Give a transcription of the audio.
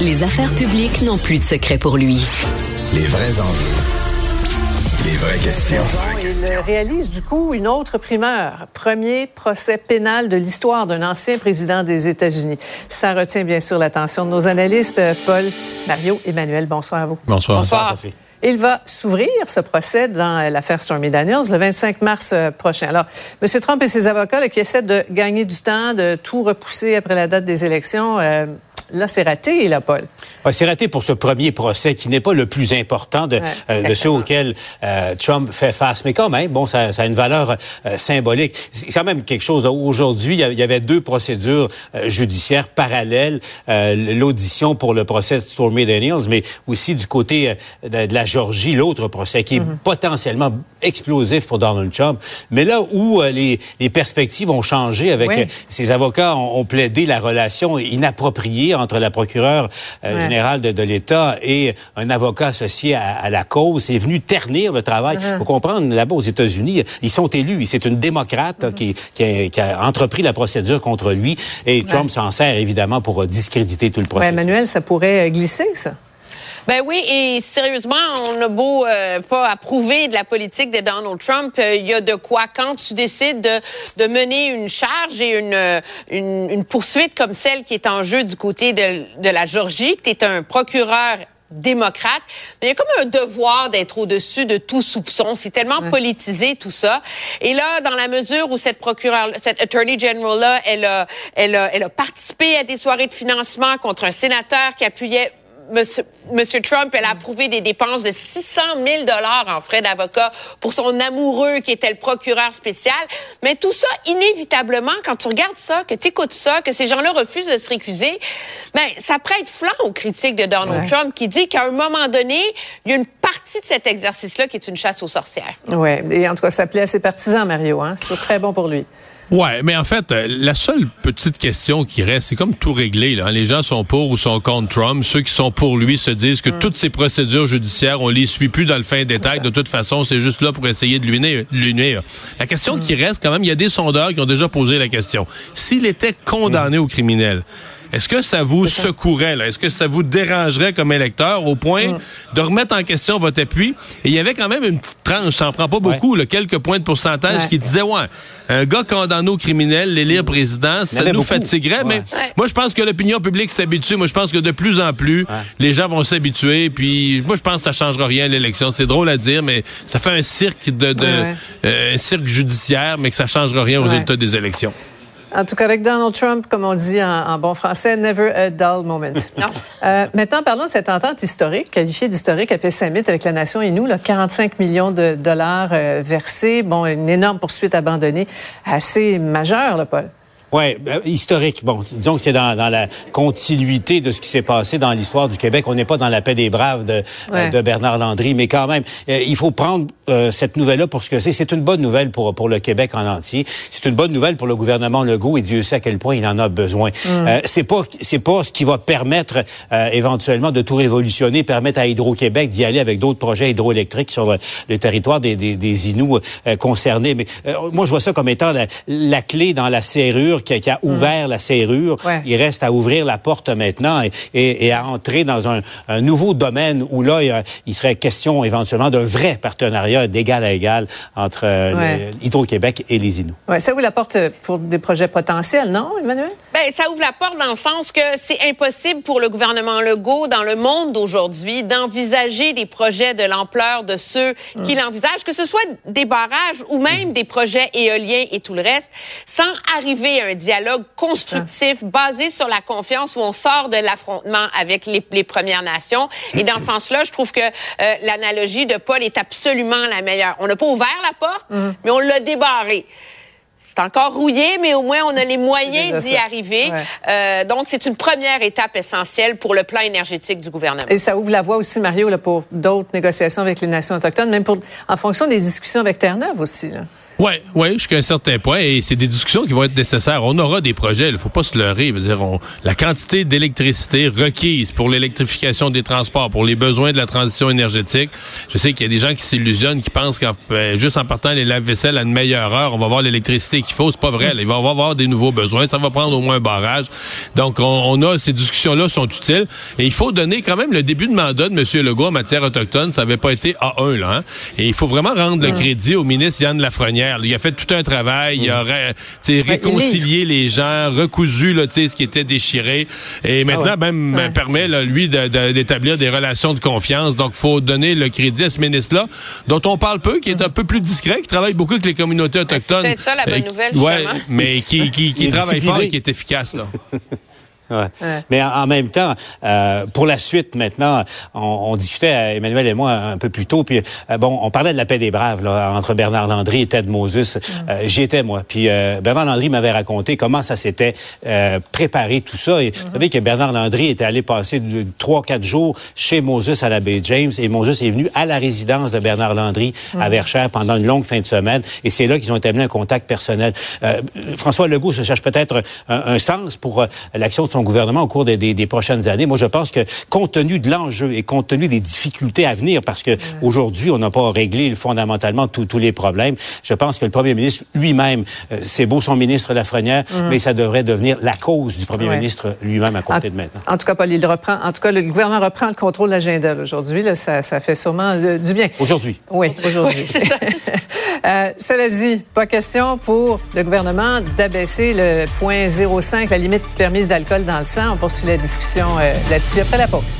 Les affaires publiques n'ont plus de secret pour lui. Les vrais enjeux. Les vraies questions. Il réalise du coup une autre primeur. Premier procès pénal de l'histoire d'un ancien président des États-Unis. Ça retient bien sûr l'attention de nos analystes. Paul, Mario, Emmanuel, bonsoir à vous. Bonsoir. Bonsoir. Sophie. Il va s'ouvrir ce procès dans l'affaire Stormy Daniels le 25 mars euh, prochain. Alors, M. Trump et ses avocats là, qui essaient de gagner du temps, de tout repousser après la date des élections, euh, Là, c'est raté, là, Paul. c'est raté pour ce premier procès qui n'est pas le plus important de, euh, de ceux auxquels euh, Trump fait face. Mais quand même, bon, ça, ça a une valeur euh, symbolique. C'est quand même quelque chose. Aujourd'hui, il y avait deux procédures judiciaires parallèles. L'audition pour le procès de Stormy Daniels, mais aussi du côté de, la Georgie, l'autre procès qui est mm-hmm. potentiellement explosif pour Donald Trump. Mais là où les, les, perspectives ont changé avec ses avocats ont, ont plaidé la relation inappropriée entre la procureure euh, générale de, l'État et un avocat associé à, la cause. C'est venu ternir le travail. Il uh-huh. faut comprendre, là-bas aux États-Unis, ils sont élus. C'est une démocrate uh-huh. qui, a, entrepris la procédure contre lui. Et Trump s'en sert évidemment pour discréditer tout le processus. Emmanuel, ça pourrait glisser, ça? Ben oui, et sérieusement, on a beau euh, pas approuver de la politique de Donald Trump, euh, il y a de quoi quand tu décides de, de mener une charge et une, euh, une, une, poursuite comme celle qui est en jeu du côté de, de la Georgie, que tu es un procureur démocrate, mais il y a comme un devoir d'être au-dessus de tout soupçon. C'est tellement politisé tout ça. Et là, dans la mesure où cette procureure, cette attorney general là, elle a, elle a, elle a participé à des soirées de financement contre un sénateur qui appuyait Monsieur, Monsieur, Trump, elle a approuvé des dépenses de 600 000 dollars en frais d'avocat pour son amoureux qui était le procureur spécial. Mais tout ça, inévitablement, quand tu regardes ça, que tu écoutes ça, que ces gens-là refusent de se récuser, ben, ça prête flanc aux critiques de Donald Trump qui dit qu'à un moment donné, il y a une partie de cet exercice-là qui est une chasse aux sorcières. Oui, et en tout cas, ça plaît à ses partisans, Mario. Hein? C'est très bon pour lui. Ouais, mais en fait, euh, la seule petite question qui reste, c'est comme tout réglé. Là. Les gens sont pour ou sont contre Trump. Ceux qui sont pour lui se disent que mm. toutes ces procédures judiciaires, on les suit plus dans le fin détail. De toute façon, c'est juste là pour essayer de lui nuire. La question mm. qui reste, quand même, il y a des sondeurs qui ont déjà posé la question. S'il était condamné au criminel, est-ce que ça vous secourait, là? Est-ce que ça vous dérangerait comme électeur au point de remettre en question votre appui? Et il y avait quand même une petite tranche, ça n'en prend pas beaucoup, quelques points de pourcentage qui disaient, ouais, un gars condamné au criminel, l'élire président, ça nous fatiguerait, mais moi, je pense que l'opinion publique s'habitue. Moi, je pense que de plus en plus, les gens vont s'habituer. Puis, moi, je pense que ça changera rien l'élection. C'est drôle à dire, mais ça fait un cirque de, euh, un cirque judiciaire, mais que ça changera rien aux résultats des élections. En tout cas, avec Donald Trump, comme on dit en, bon français, never a dull moment. Euh, maintenant, parlons de cette entente historique, qualifiée d'historique à Pessamit avec la nation et nous, 45 millions de dollars euh, versés. Bon, une énorme poursuite abandonnée, assez majeure, là, Paul. Oui, ben, historique. Bon, disons que c'est dans, dans, la continuité de ce qui s'est passé dans l'histoire du Québec. On n'est pas dans la paix des braves de, de Bernard Landry, mais quand même, euh, il faut prendre euh, cette nouvelle-là pour ce que c'est. C'est une bonne nouvelle pour, pour le Québec en entier. C'est une bonne nouvelle pour le gouvernement Legault et Dieu sait à quel point il en a besoin. Mm. Euh, c'est pas c'est pas ce qui va permettre éventuellement de tout révolutionner, permettre à Hydro-Québec d'y aller avec d'autres projets hydroélectriques sur le, territoire des, des, des Inuits concernés. Mais moi, je vois ça comme étant la, la clé dans la serrure qui a, ouvert la serrure. Il reste à ouvrir la porte maintenant et, à entrer dans un, nouveau domaine où là, il, serait question éventuellement d'un vrai partenariat d'égal à égal entre euh, Hydro-Québec et les Inuits. Ouais, ça ouvre la porte pour des projets potentiels, non, Emmanuel? Ben, ça ouvre la porte dans le sens que c'est impossible pour le gouvernement Legault, dans le monde d'aujourd'hui, d'envisager des projets de l'ampleur de ceux qui mm. l'envisagent, que ce soit des barrages ou même des projets éoliens et tout le reste, sans arriver à un dialogue constructif basé sur la confiance où on sort de l'affrontement avec les, Premières Nations. Et dans ce sens-là, je trouve que euh, l'analogie de Paul est absolument la meilleure. On n'a pas ouvert la porte, mm. mais on l'a débarrée. C'est encore rouillé, mais au moins on a les moyens d'y arriver. Euh, donc c'est une première étape essentielle pour le plan énergétique du gouvernement. Et ça ouvre la voie aussi, Mario, là, pour d'autres négociations avec les nations autochtones, même pour, en fonction des discussions avec Terre-Neuve aussi. Là. Oui, ouais, jusqu'à un certain point. Et c'est des discussions qui vont être nécessaires. On aura des projets, il faut pas se leurrer. Dire, la quantité d'électricité requise pour l'électrification des transports, pour les besoins de la transition énergétique. Je sais qu'il y a des gens qui s'illusionnent, qui pensent qu'en ben, juste en partant les lave-vaisselle à une meilleure heure, on va avoir l'électricité qu'il faut. C'est pas vrai. il va y avoir des nouveaux besoins. Ça va prendre au moins un barrage. Donc, on, a ces discussions-là sont utiles. Et il faut donner quand même le début de mandat de M. Legault en matière autochtone. Ça n'avait pas été A1, là. Hein. Et il faut vraiment rendre le crédit au ministre Yann Lafrenière il a fait tout un travail. Il a réconcilié les gens, recousu là, ce qui était déchiré. Et ah maintenant, même ben, permet, lui, d'établir des relations de confiance. Donc, faut donner le crédit à ce ministre-là, dont on parle peu, qui est un peu plus discret, qui travaille beaucoup avec les communautés autochtones. C'est ça la bonne euh, nouvelle, ouais, mais qui, qui travaille fort et qui est efficace. Là. Mais en, même temps, euh, pour la suite maintenant, on, on, discutait Emmanuel et moi un peu plus tôt, puis euh, bon, on parlait de la paix des braves là, entre Bernard Landry et Ted Moses. Mm. Euh, j'y étais moi, puis euh, Bernard Landry m'avait raconté comment ça s'était préparé tout ça. Et vous savez que Bernard Landry était allé passer trois quatre jours chez Moses à la baie James, et Moses est venu à la résidence de Bernard Landry à. Verchères pendant une longue fin de semaine, et c'est là qu'ils ont établi un contact personnel. François Legault se cherche peut-être un, un, sens pour l'action de son gouvernement au cours des, des, prochaines années. Moi, je pense que compte tenu de l'enjeu et compte tenu des difficultés à venir, parce que aujourd'hui, on n'a pas réglé fondamentalement tous les problèmes, je pense que le premier ministre lui-même, euh, c'est beau son ministre Lafrenière, mm. mais ça devrait devenir la cause du premier ministre lui-même à compter de maintenant. En tout cas, Paul, il reprend, en tout cas, le gouvernement reprend le contrôle de l'agenda aujourd'hui. Ça, ça fait sûrement euh, du bien. Aujourd'hui. Oui, aujourd'hui. euh, cela dit, pas question pour le gouvernement d'abaisser le point 0,5, la limite permise d'alcool dans le sang. On poursuit la discussion euh, là-dessus après la pause.